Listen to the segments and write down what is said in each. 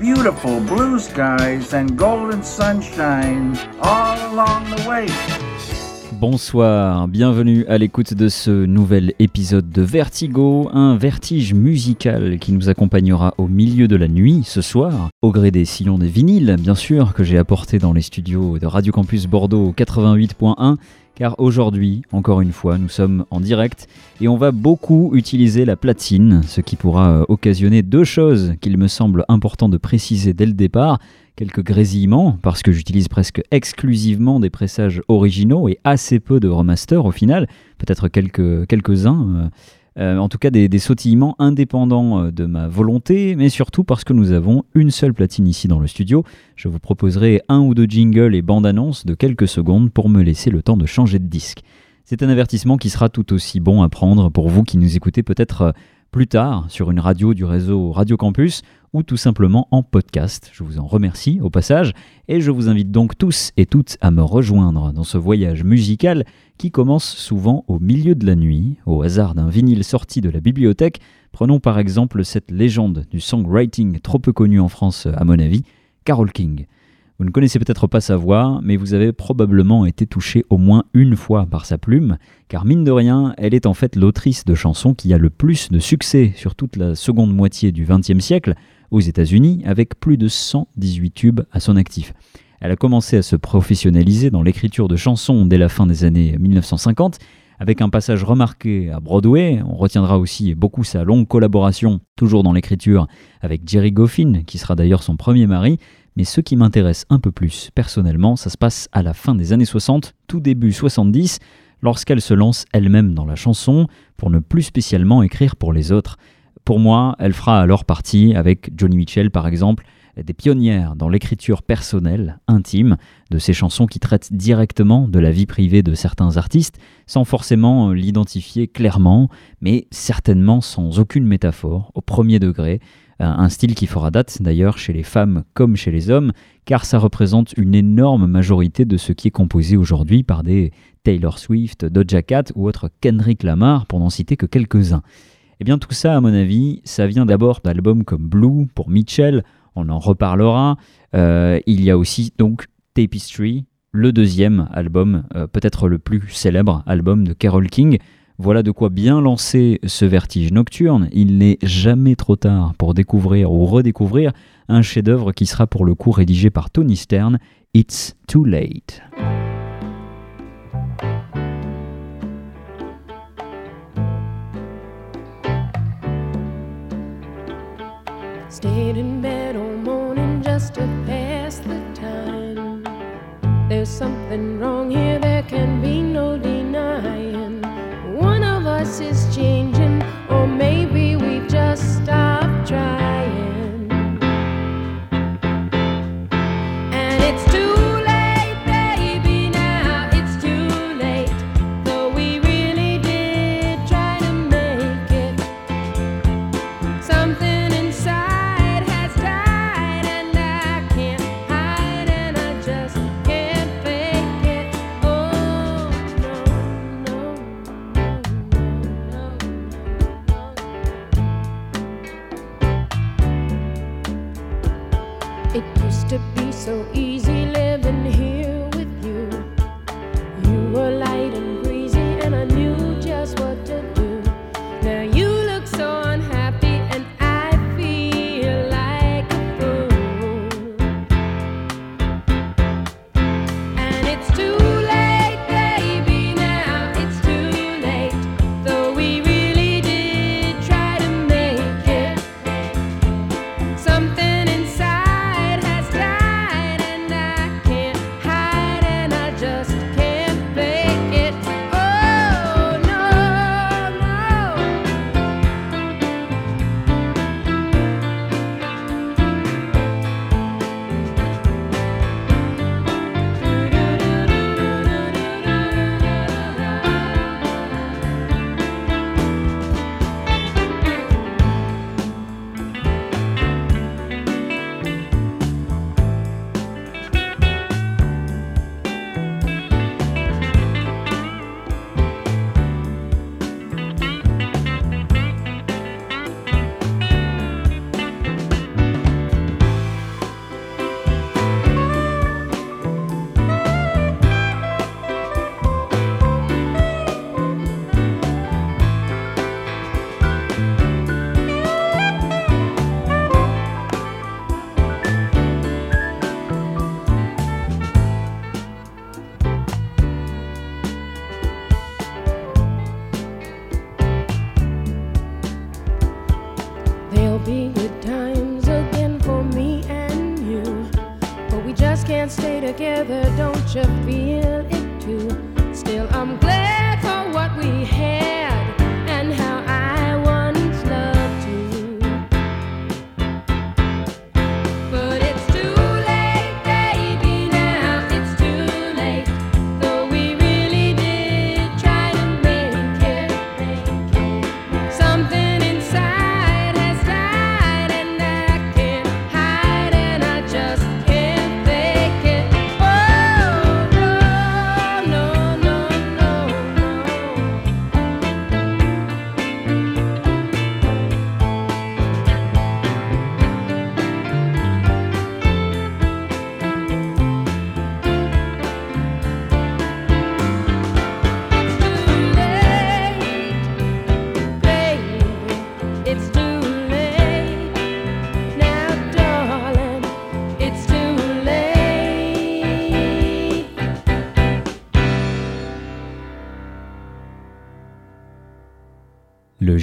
Beautiful blue skies and golden sunshine all along the way. Bonsoir, bienvenue à l'écoute de ce nouvel épisode de Vertigo, un vertige musical qui nous accompagnera au milieu de la nuit ce soir, au gré des sillons des vinyles, bien sûr, que j'ai apporté dans les studios de Radio Campus Bordeaux 88.1, car aujourd'hui, encore une fois, nous sommes en direct et on va beaucoup utiliser la platine, ce qui pourra occasionner deux choses qu'il me semble important de préciser dès le départ quelques grésillements, parce que j'utilise presque exclusivement des pressages originaux et assez peu de remaster au final, peut-être quelques, quelques-uns. Euh, en tout cas, des, des, sautillements indépendants de ma volonté, mais surtout parce que nous avons une seule platine ici dans le studio. Je vous proposerai un ou deux jingles et bandes annonces de quelques secondes pour me laisser le temps de changer de disque. C'est un avertissement qui sera tout aussi bon à prendre pour vous qui nous écoutez peut-être plus tard sur une radio du réseau Radio Campus ou tout simplement en podcast. Je vous en remercie au passage et je vous invite donc tous et toutes à me rejoindre dans ce voyage musical qui commence souvent au milieu de la nuit, au hasard d'un vinyle sorti de la bibliothèque. Prenons par exemple cette légende du songwriting trop peu connue en France à mon avis, Carole King. Vous ne connaissez peut-être pas sa voix, mais vous avez probablement été touché au moins une fois par sa plume, car mine de rien, elle est en fait l'autrice de chansons qui a le plus de succès sur toute la seconde moitié du XXe siècle aux États-Unis, avec plus de 118 tubes à son actif. Elle a commencé à se professionnaliser dans l'écriture de chansons dès la fin des années 1950, avec un passage remarqué à Broadway. On retiendra aussi beaucoup sa longue collaboration, toujours dans l'écriture, avec Jerry Goffin, qui sera d'ailleurs son premier mari, mais ce qui m'intéresse un peu plus personnellement, ça se passe à la fin des années 60, tout début 70, lorsqu'elle se lance elle-même dans la chanson, pour ne plus spécialement écrire pour les autres. Pour moi, elle fera alors partie, avec Johnny Mitchell par exemple, des pionnières dans l'écriture personnelle, intime, de ces chansons qui traitent directement de la vie privée de certains artistes, sans forcément l'identifier clairement, mais certainement sans aucune métaphore, au premier degré, un style qui fera date d'ailleurs chez les femmes comme chez les hommes, car ça représente une énorme majorité de ce qui est composé aujourd'hui par des Taylor Swift, Doja Cat ou autres Kendrick Lamar, pour n'en citer que quelques-uns. Et bien tout ça, à mon avis, ça vient d'abord d'albums comme Blue pour Mitchell, on en reparlera. Euh, il y a aussi donc Tapestry, le deuxième album, euh, peut-être le plus célèbre album de Carole King, voilà de quoi bien lancer ce vertige nocturne. Il n'est jamais trop tard pour découvrir ou redécouvrir un chef-d'œuvre qui sera pour le coup rédigé par Tony Stern, It's Too Late. Is changing, or maybe we've just stopped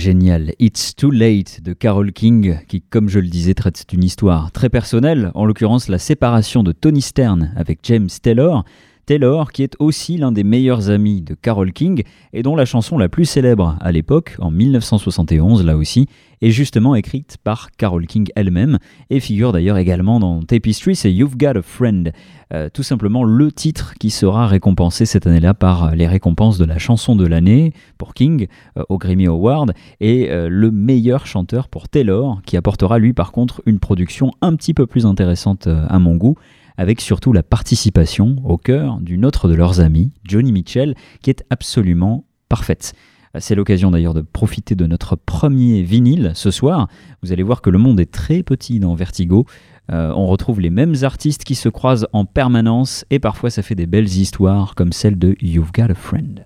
génial It's Too Late de Carole King, qui, comme je le disais, traite d'une histoire très personnelle, en l'occurrence la séparation de Tony Stern avec James Taylor. Taylor, qui est aussi l'un des meilleurs amis de Carole King et dont la chanson la plus célèbre à l'époque, en 1971 là aussi, est justement écrite par Carole King elle-même et figure d'ailleurs également dans Tapestry, c'est You've Got a Friend, Euh, tout simplement le titre qui sera récompensé cette année-là par les récompenses de la chanson de l'année pour King euh, au Grammy Award et euh, le meilleur chanteur pour Taylor qui apportera lui par contre une production un petit peu plus intéressante euh, à mon goût avec surtout la participation au cœur d'une autre de leurs amies, Johnny Mitchell, qui est absolument parfaite. Euh, C'est l'occasion d'ailleurs de profiter de notre premier vinyle ce soir. Vous allez voir que le monde est très petit dans Vertigo. Euh, on retrouve les mêmes artistes qui se croisent en permanence et parfois ça fait des belles histoires comme celle de You've Got a Friend.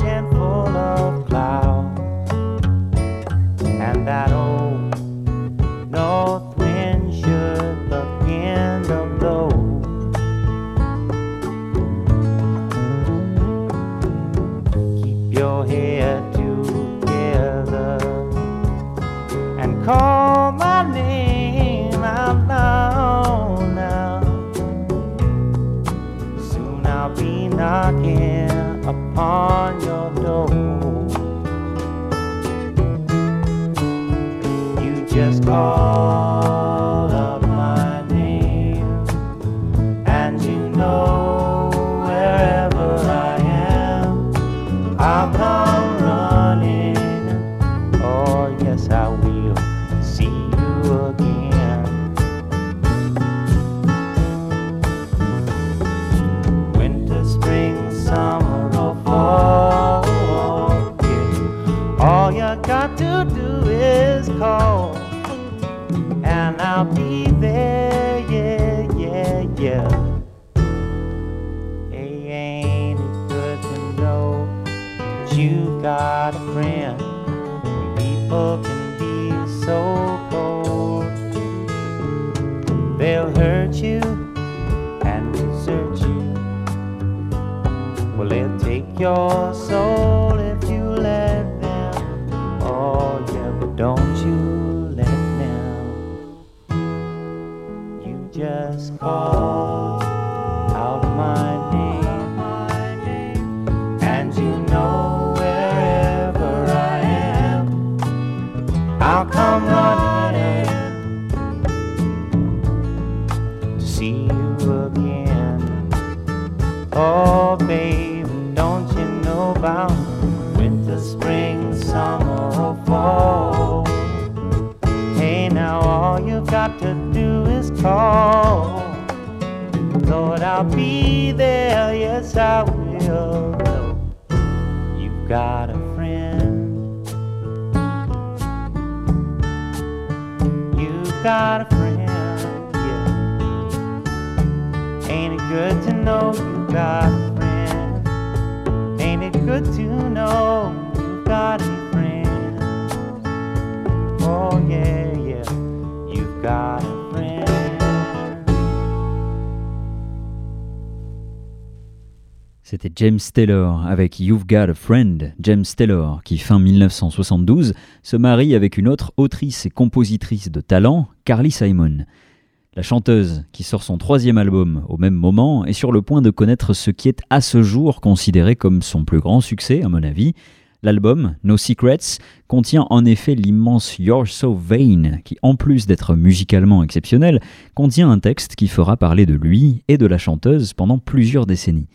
yours. James Taylor avec You've Got a Friend. James Taylor, qui fin 1972 se marie avec une autre autrice et compositrice de talent, Carly Simon. La chanteuse, qui sort son troisième album au même moment, est sur le point de connaître ce qui est à ce jour considéré comme son plus grand succès, à mon avis. L'album, No Secrets, contient en effet l'immense You're So Vain, qui en plus d'être musicalement exceptionnel, contient un texte qui fera parler de lui et de la chanteuse pendant plusieurs décennies.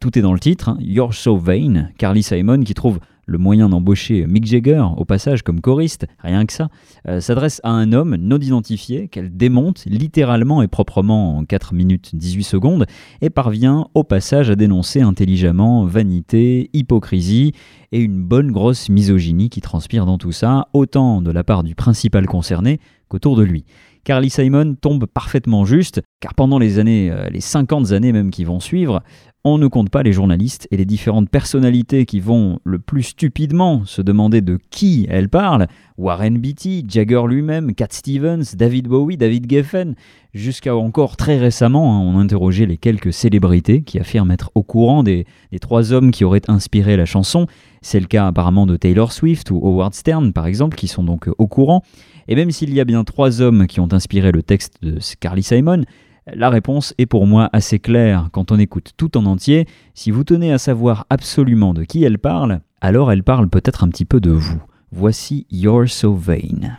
Tout est dans le titre, hein, You're So Vain, Carly Simon qui trouve le moyen d'embaucher Mick Jagger au passage comme choriste, rien que ça, euh, s'adresse à un homme non identifié qu'elle démonte littéralement et proprement en 4 minutes 18 secondes et parvient au passage à dénoncer intelligemment vanité, hypocrisie et une bonne grosse misogynie qui transpire dans tout ça, autant de la part du principal concerné qu'autour de lui. Carly Simon tombe parfaitement juste, car pendant les années, euh, les 50 années même qui vont suivre, on ne compte pas les journalistes et les différentes personnalités qui vont le plus stupidement se demander de qui elle parle. Warren Beatty, Jagger lui-même, Cat Stevens, David Bowie, David Geffen, jusqu'à encore très récemment, hein, on interrogeait les quelques célébrités qui affirment être au courant des, des trois hommes qui auraient inspiré la chanson. C'est le cas apparemment de Taylor Swift ou Howard Stern par exemple, qui sont donc au courant. Et même s'il y a bien trois hommes qui ont inspiré le texte de Carly Simon, la réponse est pour moi assez claire quand on écoute tout en entier. Si vous tenez à savoir absolument de qui elle parle, alors elle parle peut-être un petit peu de vous. Voici You're So Vain.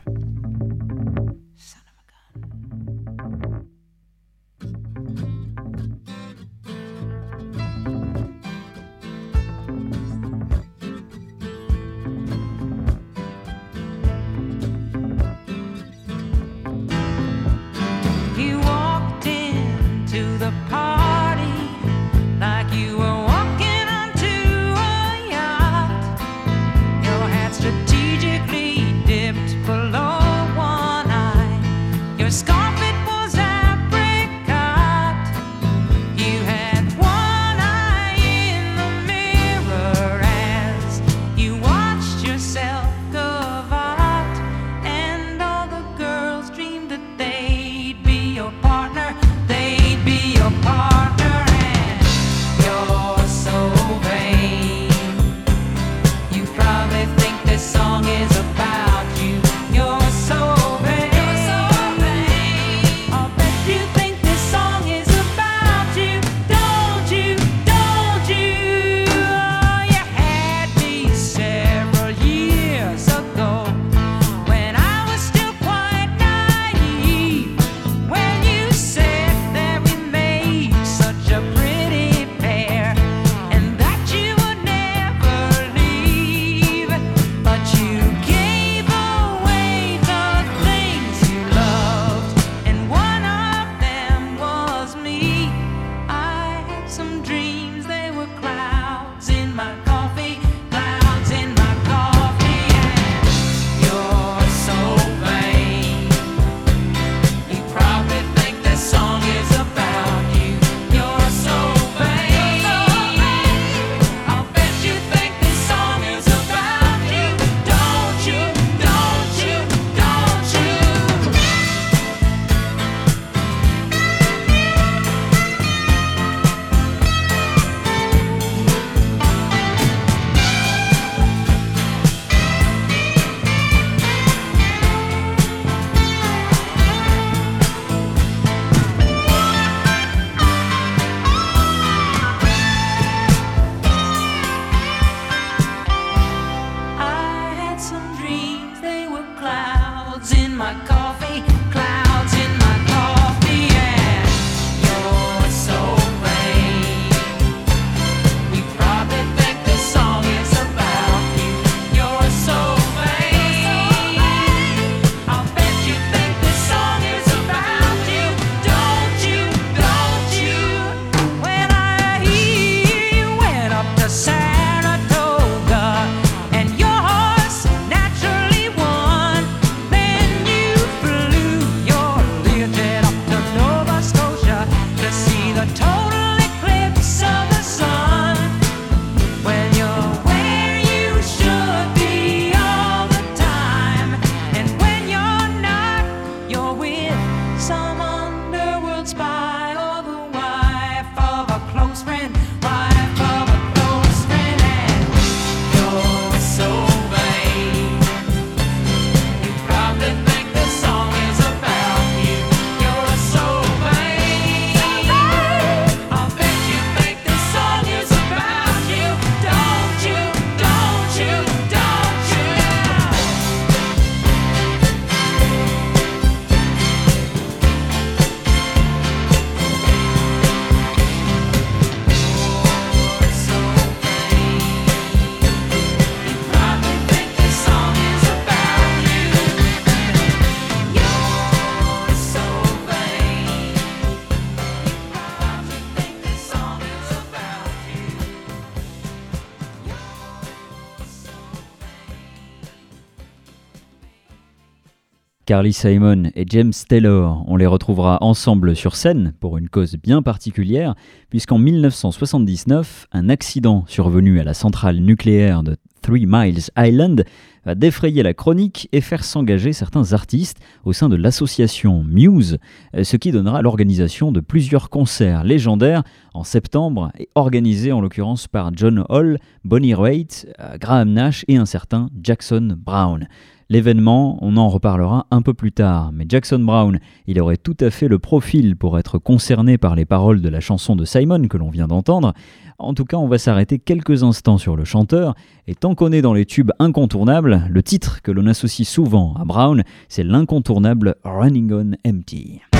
Carly Simon et James Taylor, on les retrouvera ensemble sur scène pour une cause bien particulière, puisqu'en 1979, un accident survenu à la centrale nucléaire de Three Miles Island va défrayer la chronique et faire s'engager certains artistes au sein de l'association Muse, ce qui donnera l'organisation de plusieurs concerts légendaires en septembre et organisés en l'occurrence par John Hall, Bonnie Raitt, Graham Nash et un certain Jackson Brown. L'événement, on en reparlera un peu plus tard, mais Jackson Brown, il aurait tout à fait le profil pour être concerné par les paroles de la chanson de Simon que l'on vient d'entendre. En tout cas, on va s'arrêter quelques instants sur le chanteur, et tant qu'on est dans les tubes incontournables, le titre que l'on associe souvent à Brown, c'est l'incontournable Running on Empty.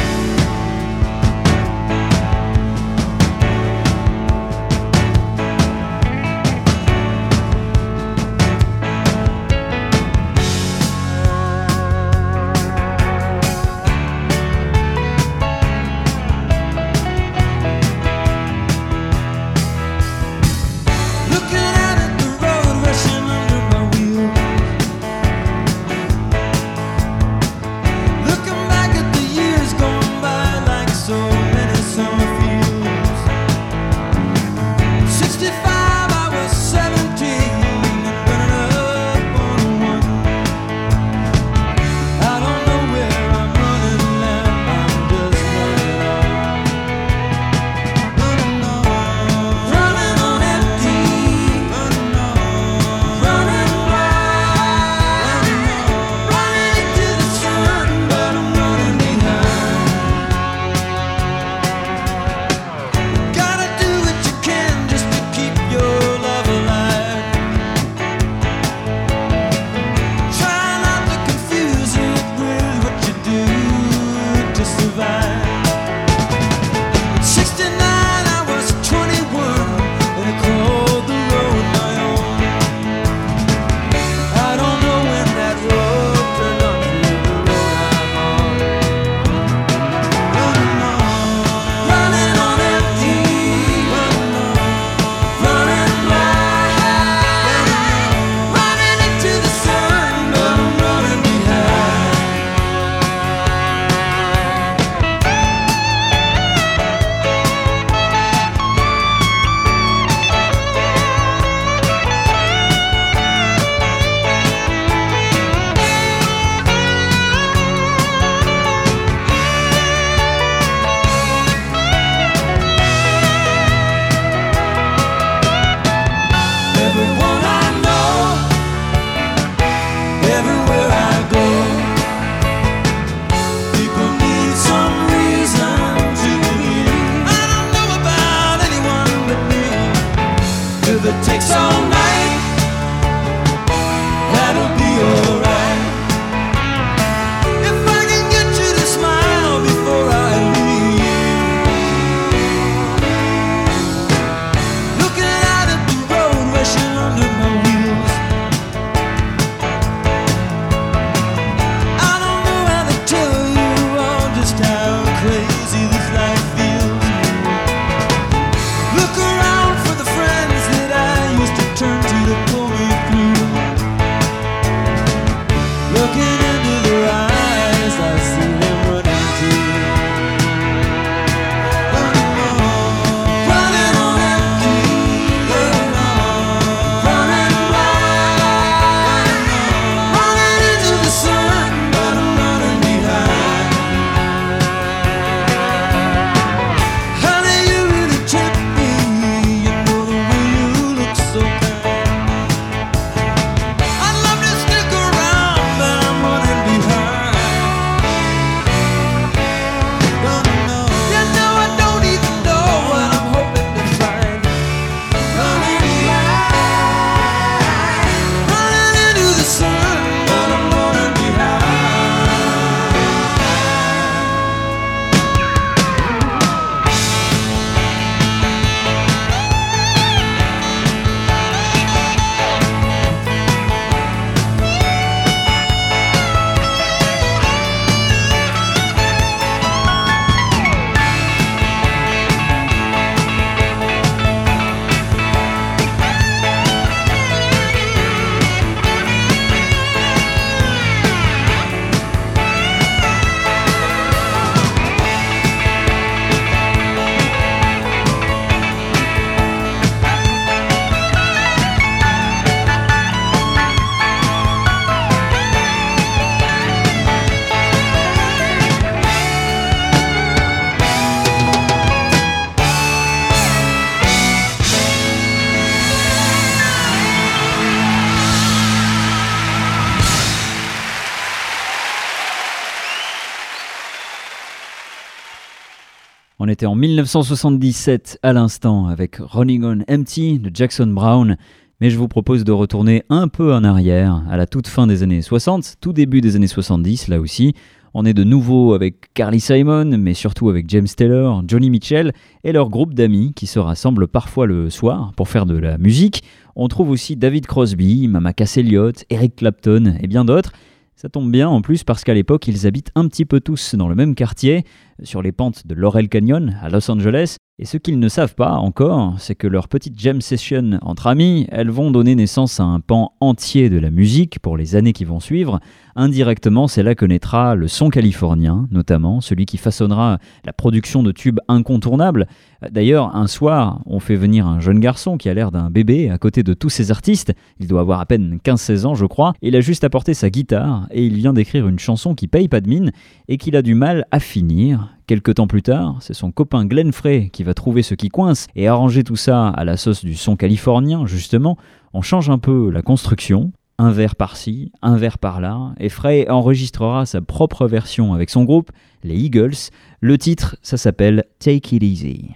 En 1977 à l'instant avec Running on Empty de Jackson Brown, mais je vous propose de retourner un peu en arrière, à la toute fin des années 60, tout début des années 70 là aussi. On est de nouveau avec Carly Simon, mais surtout avec James Taylor, Johnny Mitchell et leur groupe d'amis qui se rassemblent parfois le soir pour faire de la musique. On trouve aussi David Crosby, Mama Cass Elliot, Eric Clapton et bien d'autres. Ça tombe bien en plus parce qu'à l'époque, ils habitent un petit peu tous dans le même quartier, sur les pentes de Laurel Canyon à Los Angeles. Et ce qu'ils ne savent pas encore, c'est que leur petite jam session entre amis, elles vont donner naissance à un pan entier de la musique pour les années qui vont suivre. Indirectement, c'est là que naîtra le son californien, notamment celui qui façonnera la production de tubes incontournables. D'ailleurs, un soir, on fait venir un jeune garçon qui a l'air d'un bébé à côté de tous ces artistes. Il doit avoir à peine 15-16 ans, je crois. Il a juste apporté sa guitare et il vient d'écrire une chanson qui paye pas de mine et qu'il a du mal à finir. Quelque temps plus tard, c'est son copain Glenn Frey qui va trouver ce qui coince et arranger tout ça à la sauce du son californien, justement. On change un peu la construction, un verre par-ci, un verre par-là, et Frey enregistrera sa propre version avec son groupe, les Eagles. Le titre, ça s'appelle Take It Easy.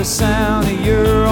The sound of your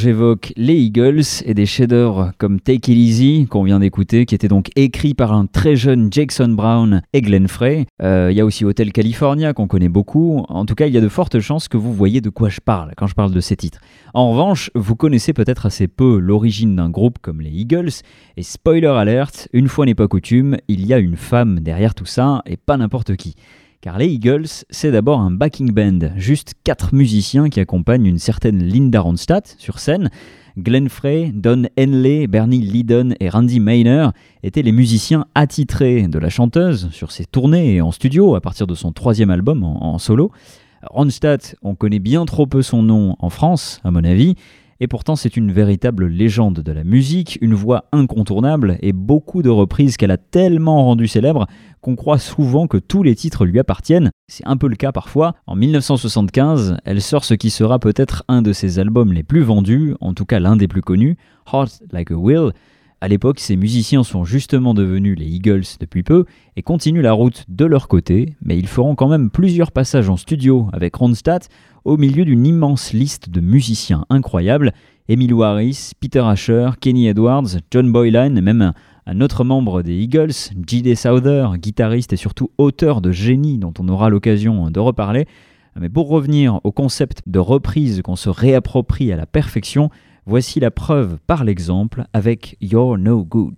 j'évoque les Eagles et des chefs-d'œuvre comme Take It Easy qu'on vient d'écouter, qui était donc écrit par un très jeune Jackson Brown et Glenn Frey. Euh, Il y a aussi Hotel California qu'on connaît beaucoup. En tout cas, il y a de fortes chances que vous voyez de quoi je parle quand je parle de ces titres. En revanche, vous connaissez peut-être assez peu l'origine d'un groupe comme les Eagles. Et spoiler alert, une fois n'est pas coutume, il y a une femme derrière tout ça et pas n'importe qui. Car les Eagles, c'est d'abord un backing band, juste quatre musiciens qui accompagnent une certaine Linda Ronstadt sur scène. Glenn Frey, Don Henley, Bernie Lydon et Randy Maynard étaient les musiciens attitrés de la chanteuse sur ses tournées et en studio à partir de son troisième album en solo. Ronstadt, on connaît bien trop peu son nom en France, à mon avis, et pourtant c'est une véritable légende de la musique, une voix incontournable et beaucoup de reprises qu'elle a tellement rendu célèbre qu'on croit souvent que tous les titres lui appartiennent. C'est un peu le cas parfois. En 1975, elle sort ce qui sera peut-être un de ses albums les plus vendus, en tout cas l'un des plus connus, Heart Like a Will. À l'époque, ces musiciens sont justement devenus les Eagles depuis peu et continuent la route de leur côté, mais ils feront quand même plusieurs passages en studio avec Ronstadt au milieu d'une immense liste de musiciens incroyables Emilio Harris, Peter Asher, Kenny Edwards, John Boylan et même un, un autre membre des Eagles, J.D. Souther, guitariste et surtout auteur de génie dont on aura l'occasion de reparler. Mais pour revenir au concept de reprise qu'on se réapproprie à la perfection, voici la preuve par l'exemple avec You're No Good.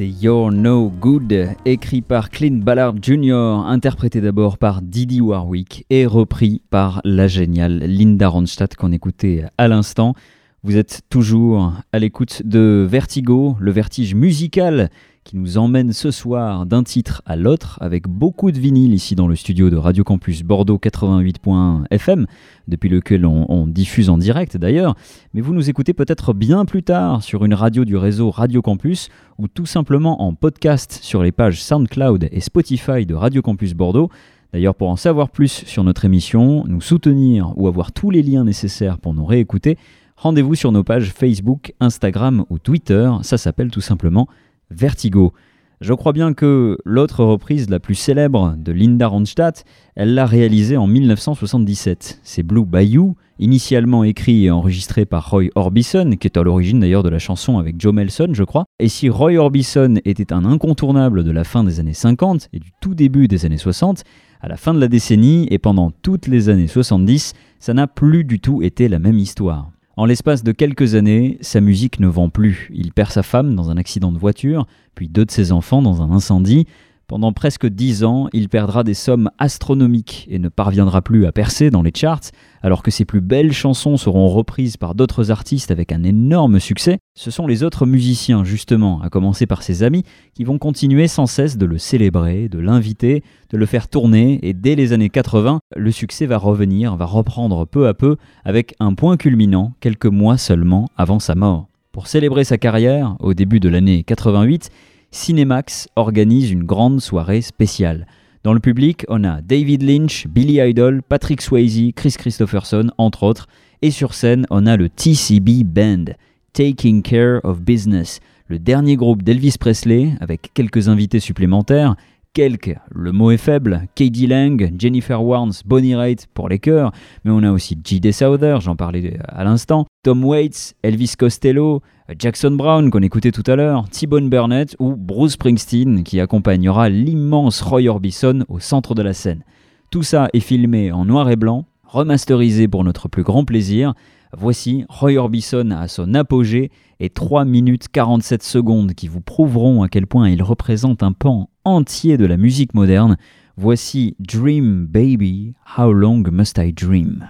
You're No Good, écrit par Clint Ballard Jr., interprété d'abord par Didi Warwick et repris par la géniale Linda Ronstadt qu'on écoutait à l'instant. Vous êtes toujours à l'écoute de Vertigo, le vertige musical qui nous emmène ce soir d'un titre à l'autre avec beaucoup de vinyle ici dans le studio de Radio Campus Bordeaux 88.1 FM, depuis lequel on, on diffuse en direct d'ailleurs, mais vous nous écoutez peut-être bien plus tard sur une radio du réseau Radio Campus ou tout simplement en podcast sur les pages SoundCloud et Spotify de Radio Campus Bordeaux. D'ailleurs, pour en savoir plus sur notre émission, nous soutenir ou avoir tous les liens nécessaires pour nous réécouter, rendez-vous sur nos pages Facebook, Instagram ou Twitter. Ça s'appelle tout simplement Vertigo. Je crois bien que l'autre reprise la plus célèbre de Linda Ronstadt, elle l'a réalisée en 1977. C'est Blue Bayou, initialement écrit et enregistré par Roy Orbison, qui est à l'origine d'ailleurs de la chanson avec Joe Melson, je crois. Et si Roy Orbison était un incontournable de la fin des années 50 et du tout début des années 60, à la fin de la décennie et pendant toutes les années 70, ça n'a plus du tout été la même histoire. En l'espace de quelques années, sa musique ne vend plus. Il perd sa femme dans un accident de voiture, puis deux de ses enfants dans un incendie. Pendant presque dix ans, il perdra des sommes astronomiques et ne parviendra plus à percer dans les charts, alors que ses plus belles chansons seront reprises par d'autres artistes avec un énorme succès. Ce sont les autres musiciens, justement, à commencer par ses amis, qui vont continuer sans cesse de le célébrer, de l'inviter, de le faire tourner, et dès les années 80, le succès va revenir, va reprendre peu à peu, avec un point culminant quelques mois seulement avant sa mort. Pour célébrer sa carrière, au début de l'année 88, Cinemax organise une grande soirée spéciale. Dans le public, on a David Lynch, Billy Idol, Patrick Swayze, Chris Christopherson, entre autres. Et sur scène, on a le TCB Band, Taking Care of Business, le dernier groupe d'Elvis Presley, avec quelques invités supplémentaires. Quelques, le mot est faible, Katie Lang, Jennifer Warnes, Bonnie Raitt pour les chœurs, mais on a aussi J.D. Souther, j'en parlais à l'instant, Tom Waits, Elvis Costello, Jackson Brown qu'on écoutait tout à l'heure, T-Bone Burnett ou Bruce Springsteen qui accompagnera l'immense Roy Orbison au centre de la scène. Tout ça est filmé en noir et blanc, remasterisé pour notre plus grand plaisir. Voici Roy Orbison à son apogée et 3 minutes 47 secondes qui vous prouveront à quel point il représente un pan entier de la musique moderne. Voici Dream Baby, How Long Must I Dream?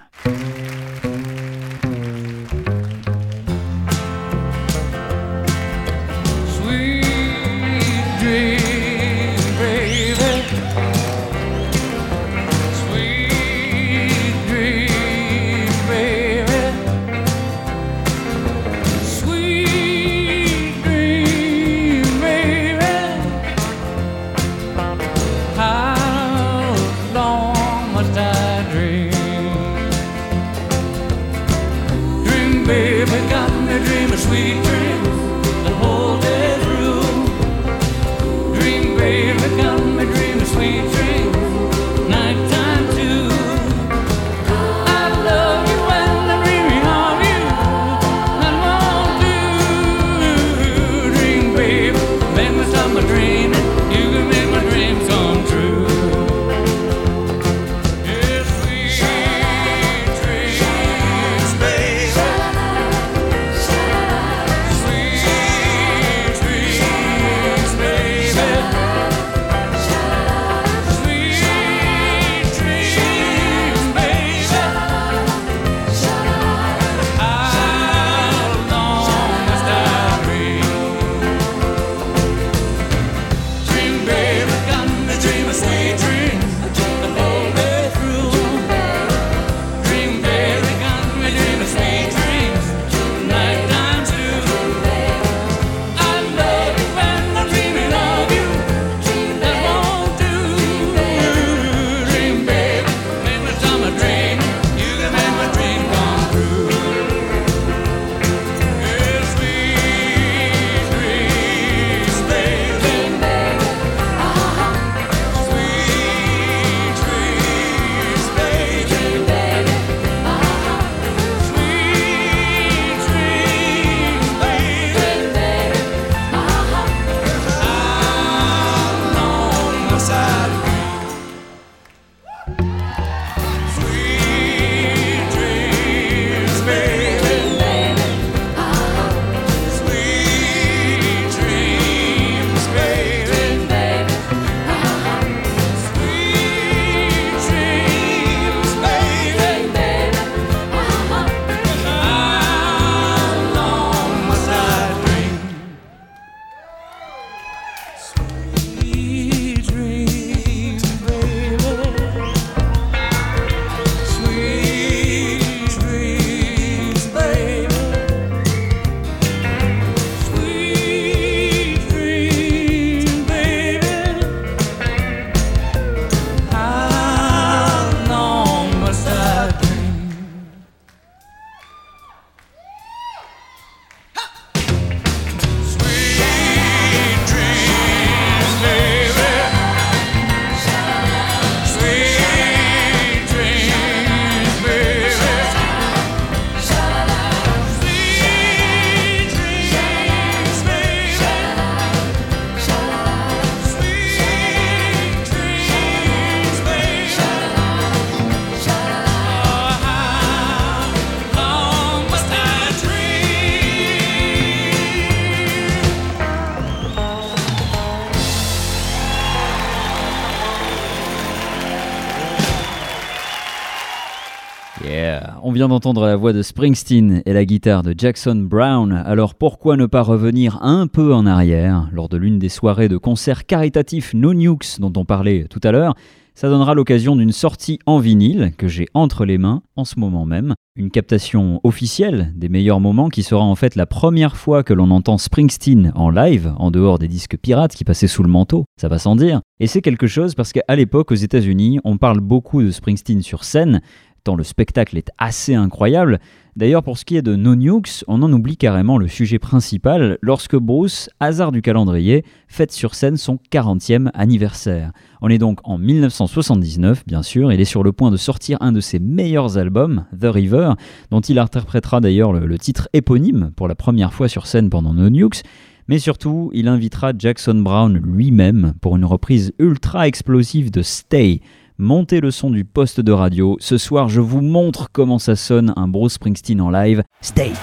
D'entendre la voix de Springsteen et la guitare de Jackson Brown, alors pourquoi ne pas revenir un peu en arrière Lors de l'une des soirées de concert caritatif No Nukes dont on parlait tout à l'heure, ça donnera l'occasion d'une sortie en vinyle que j'ai entre les mains en ce moment même. Une captation officielle des meilleurs moments qui sera en fait la première fois que l'on entend Springsteen en live, en dehors des disques pirates qui passaient sous le manteau, ça va sans dire. Et c'est quelque chose parce qu'à l'époque aux États-Unis, on parle beaucoup de Springsteen sur scène, tant le spectacle est assez incroyable. D'ailleurs, pour ce qui est de No Nukes, on en oublie carrément le sujet principal lorsque Bruce, hasard du calendrier, fête sur scène son 40e anniversaire. On est donc en 1979, bien sûr, il est sur le point de sortir un de ses meilleurs albums, The River, dont il interprétera d'ailleurs le, titre éponyme pour la première fois sur scène pendant No Nukes. Mais surtout, il invitera Jackson Brown lui-même pour une reprise ultra explosive de Stay, Montez le son du poste de radio. Ce soir, je vous montre comment ça sonne un Bruce Springsteen en live. Stay!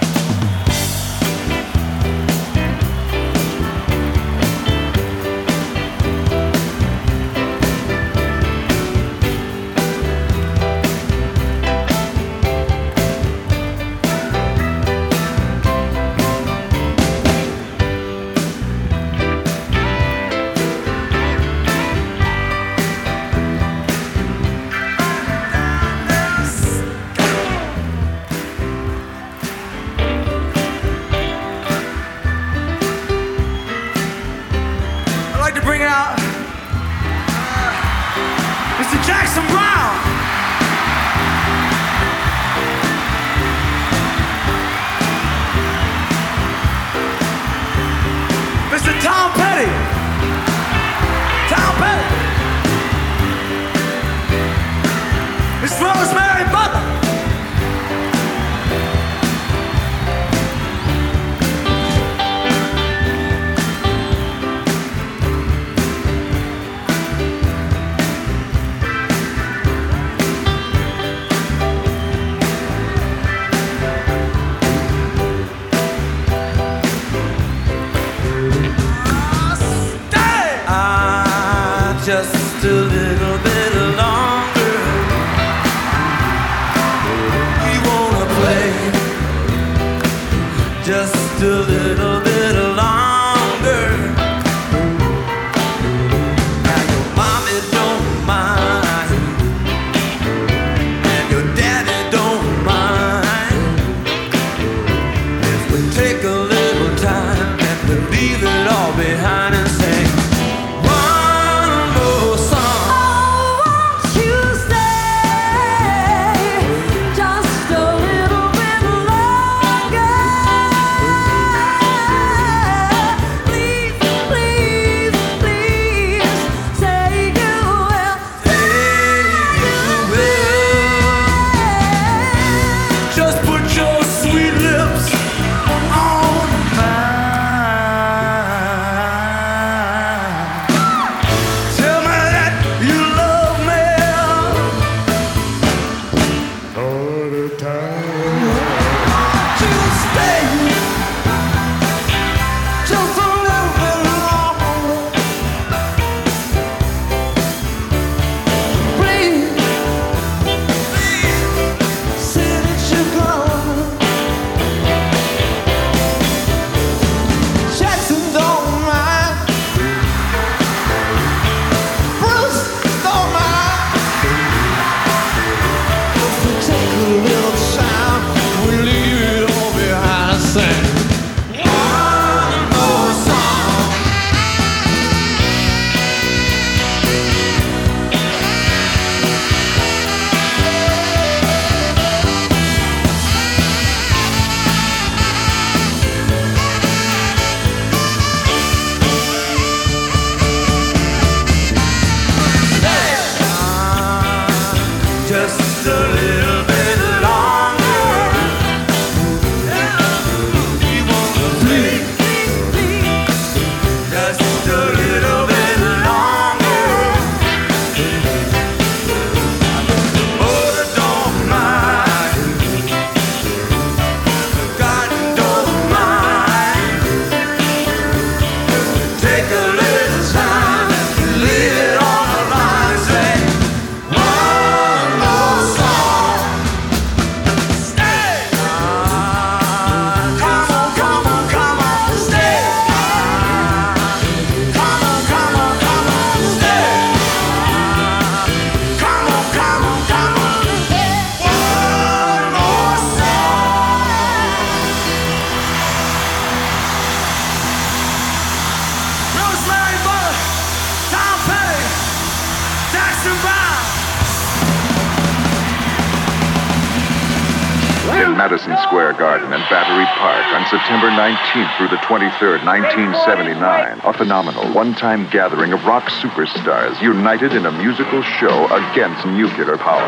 The 23rd, 1979. A phenomenal one-time gathering of rock superstars united in a musical show against nuclear power.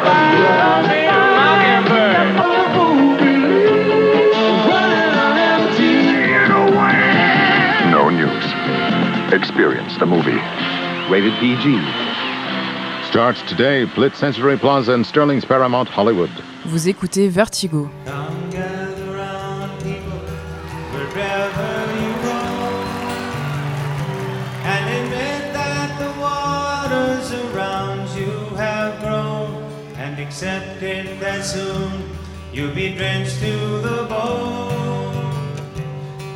No nukes. Experience the movie. Rated PG. Starts today, Blitz Sensory Plaza in Sterling's Paramount Hollywood. Vous écoutez Vertigo. And accept it that soon you'll be drenched to the bone.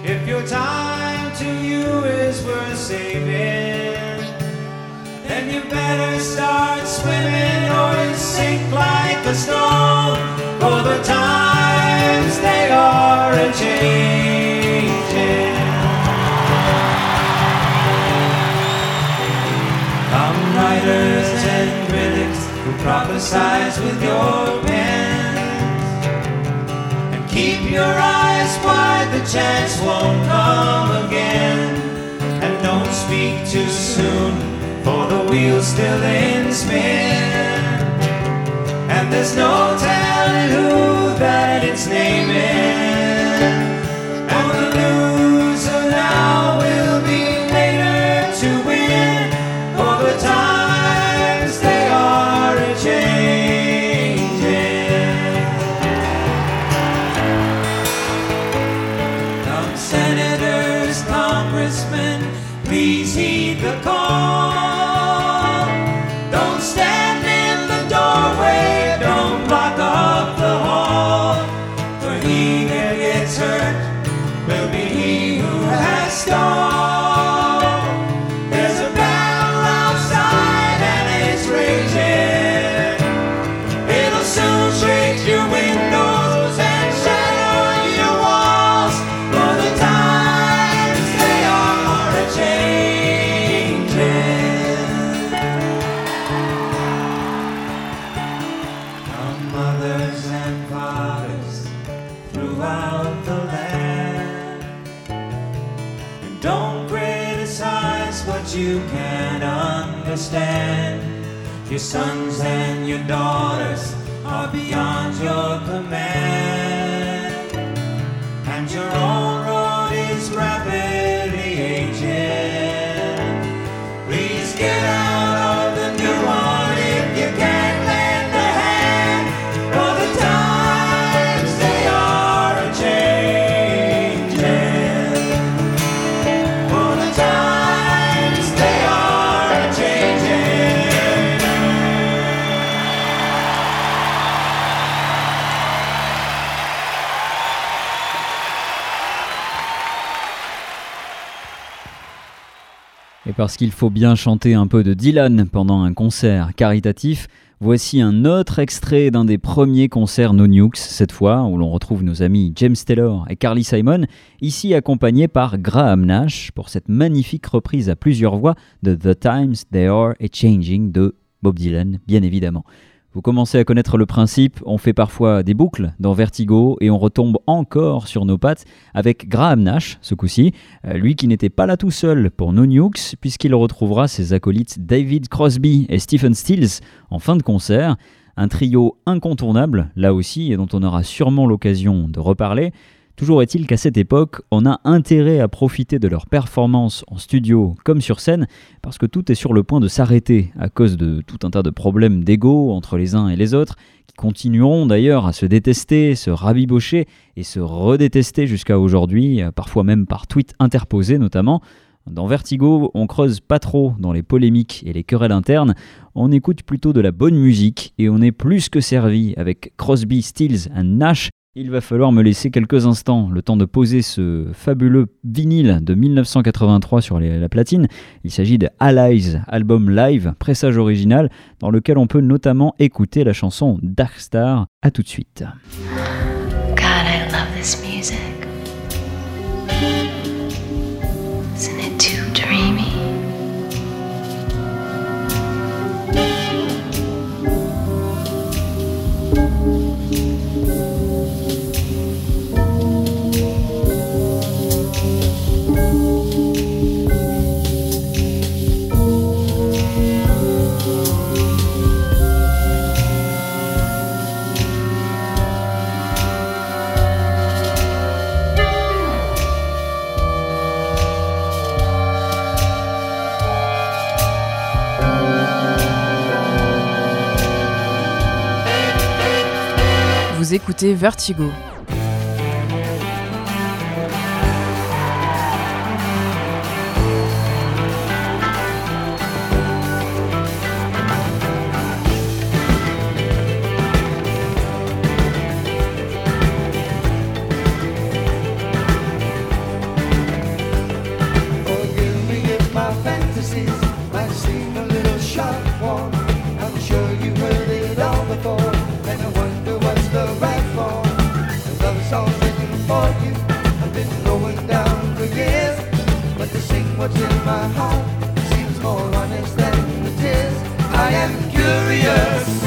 If your time to you is worth saving, then you better start swimming or sink like a stone. For the times they are a changing. Come critics who prophesize with your pens. And keep your eyes wide, the chance won't come again. And don't speak too soon, for the wheel's still in spin. And there's no telling who that it's naming. You can't understand. Your sons and your daughters are beyond your command. Parce qu'il faut bien chanter un peu de Dylan pendant un concert caritatif, voici un autre extrait d'un des premiers concerts No Nukes, cette fois, où l'on retrouve nos amis James Taylor et Carly Simon, ici accompagnés par Graham Nash pour cette magnifique reprise à plusieurs voix de The Times They Are a Changing de Bob Dylan, bien évidemment. Vous commencez à connaître le principe, on fait parfois des boucles dans Vertigo et on retombe encore sur nos pattes avec Graham Nash, ce coup-ci, euh, lui qui n'était pas là tout seul pour No Nukes, puisqu'il retrouvera ses acolytes David Crosby et Stephen Stills en fin de concert. Un trio incontournable, là aussi, et dont on aura sûrement l'occasion de reparler. Toujours est-il qu'à cette époque, on a intérêt à profiter de leur performance en studio comme sur scène, parce que tout est sur le point de s'arrêter à cause de tout un tas de problèmes d'ego entre les uns et les autres, qui continueront d'ailleurs à se détester, se rabibocher et se redétester jusqu'à aujourd'hui, parfois même par tweets interposés notamment. Dans Vertigo, on creuse pas trop dans les polémiques et les querelles internes, on écoute plutôt de la bonne musique et on est plus que servi avec Crosby, Stills et Nash. Il va falloir me laisser quelques instants, le temps de poser ce fabuleux vinyle de 1983 sur la platine. Il s'agit de Allies, album live, pressage original, dans lequel on peut notamment écouter la chanson Dark Star. À tout de suite. God, I love this music. écoutez Vertigo. what's in my heart seems more honest than the tears. I am curious.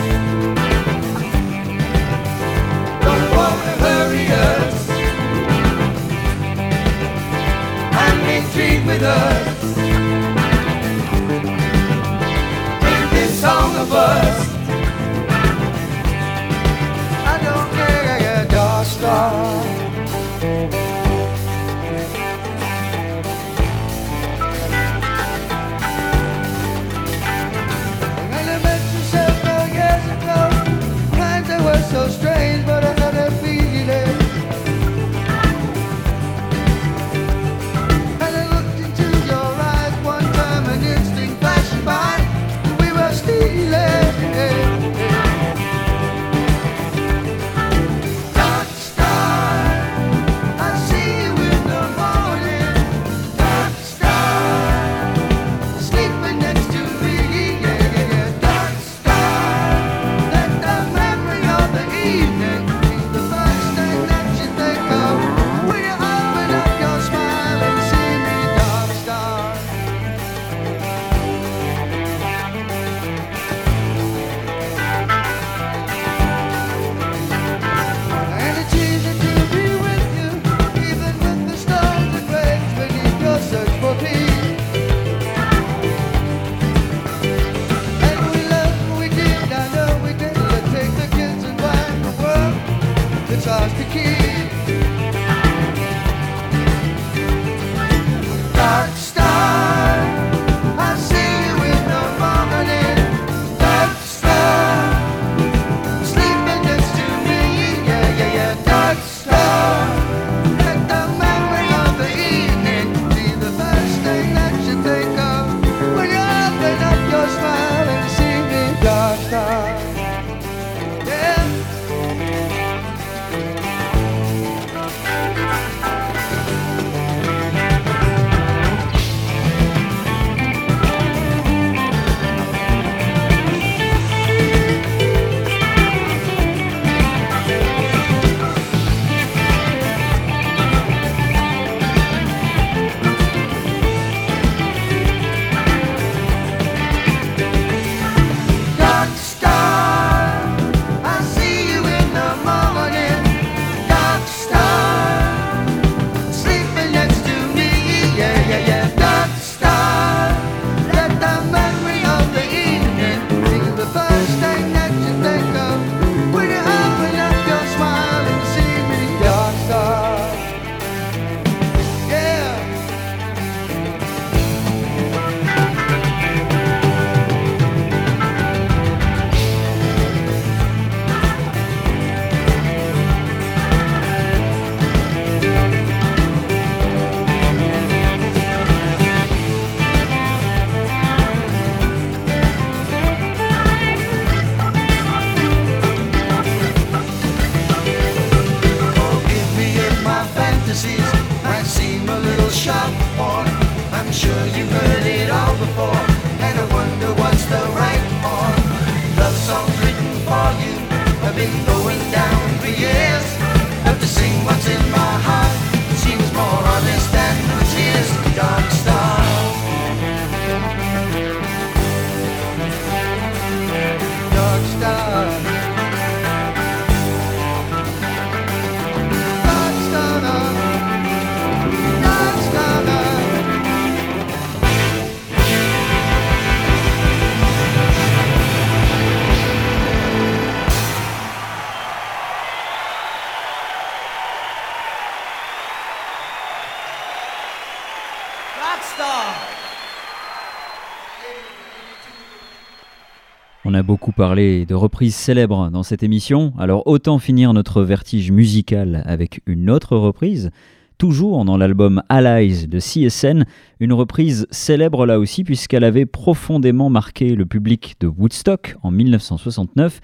Beaucoup parlé de reprises célèbres dans cette émission, alors autant finir notre vertige musical avec une autre reprise, toujours dans l'album Allies de CSN, une reprise célèbre là aussi puisqu'elle avait profondément marqué le public de Woodstock en 1969,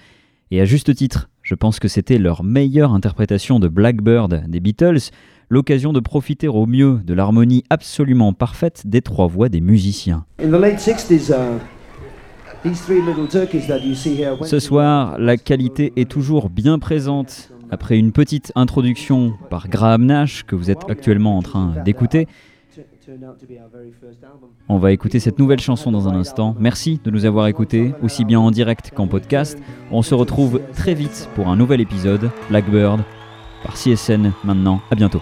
et à juste titre, je pense que c'était leur meilleure interprétation de Blackbird des Beatles, l'occasion de profiter au mieux de l'harmonie absolument parfaite des trois voix des musiciens. In the late 60s, uh, Ce soir, la qualité est toujours bien présente. Après une petite introduction par Graham Nash que vous êtes actuellement en train d'écouter, on va écouter cette nouvelle chanson dans un instant. Merci de nous avoir écoutés, aussi bien en direct qu'en podcast. On se retrouve très vite pour un nouvel épisode, Blackbird, par CSN maintenant. À bientôt.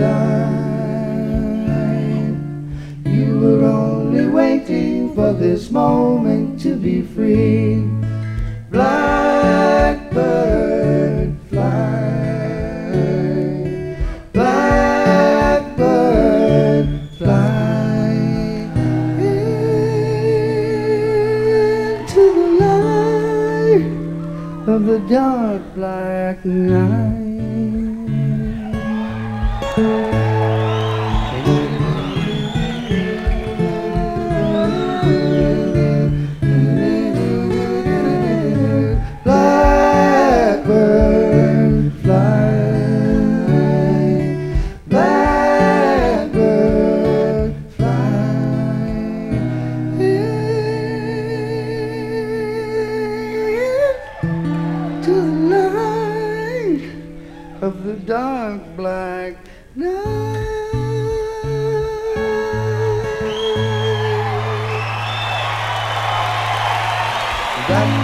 life. You were only waiting for this moment to be free. Blackbird fly, blackbird fly into the light of the dark black night. Blackbird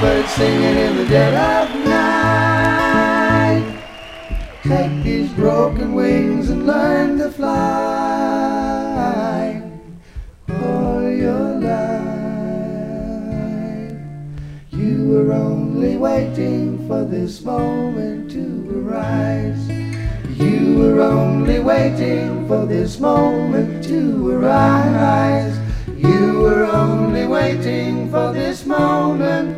birds singing in the dead of night. Take these broken wings and learn to fly for your life. You were only waiting for this moment to arise. You were only waiting for this moment to arise. You were only waiting for this moment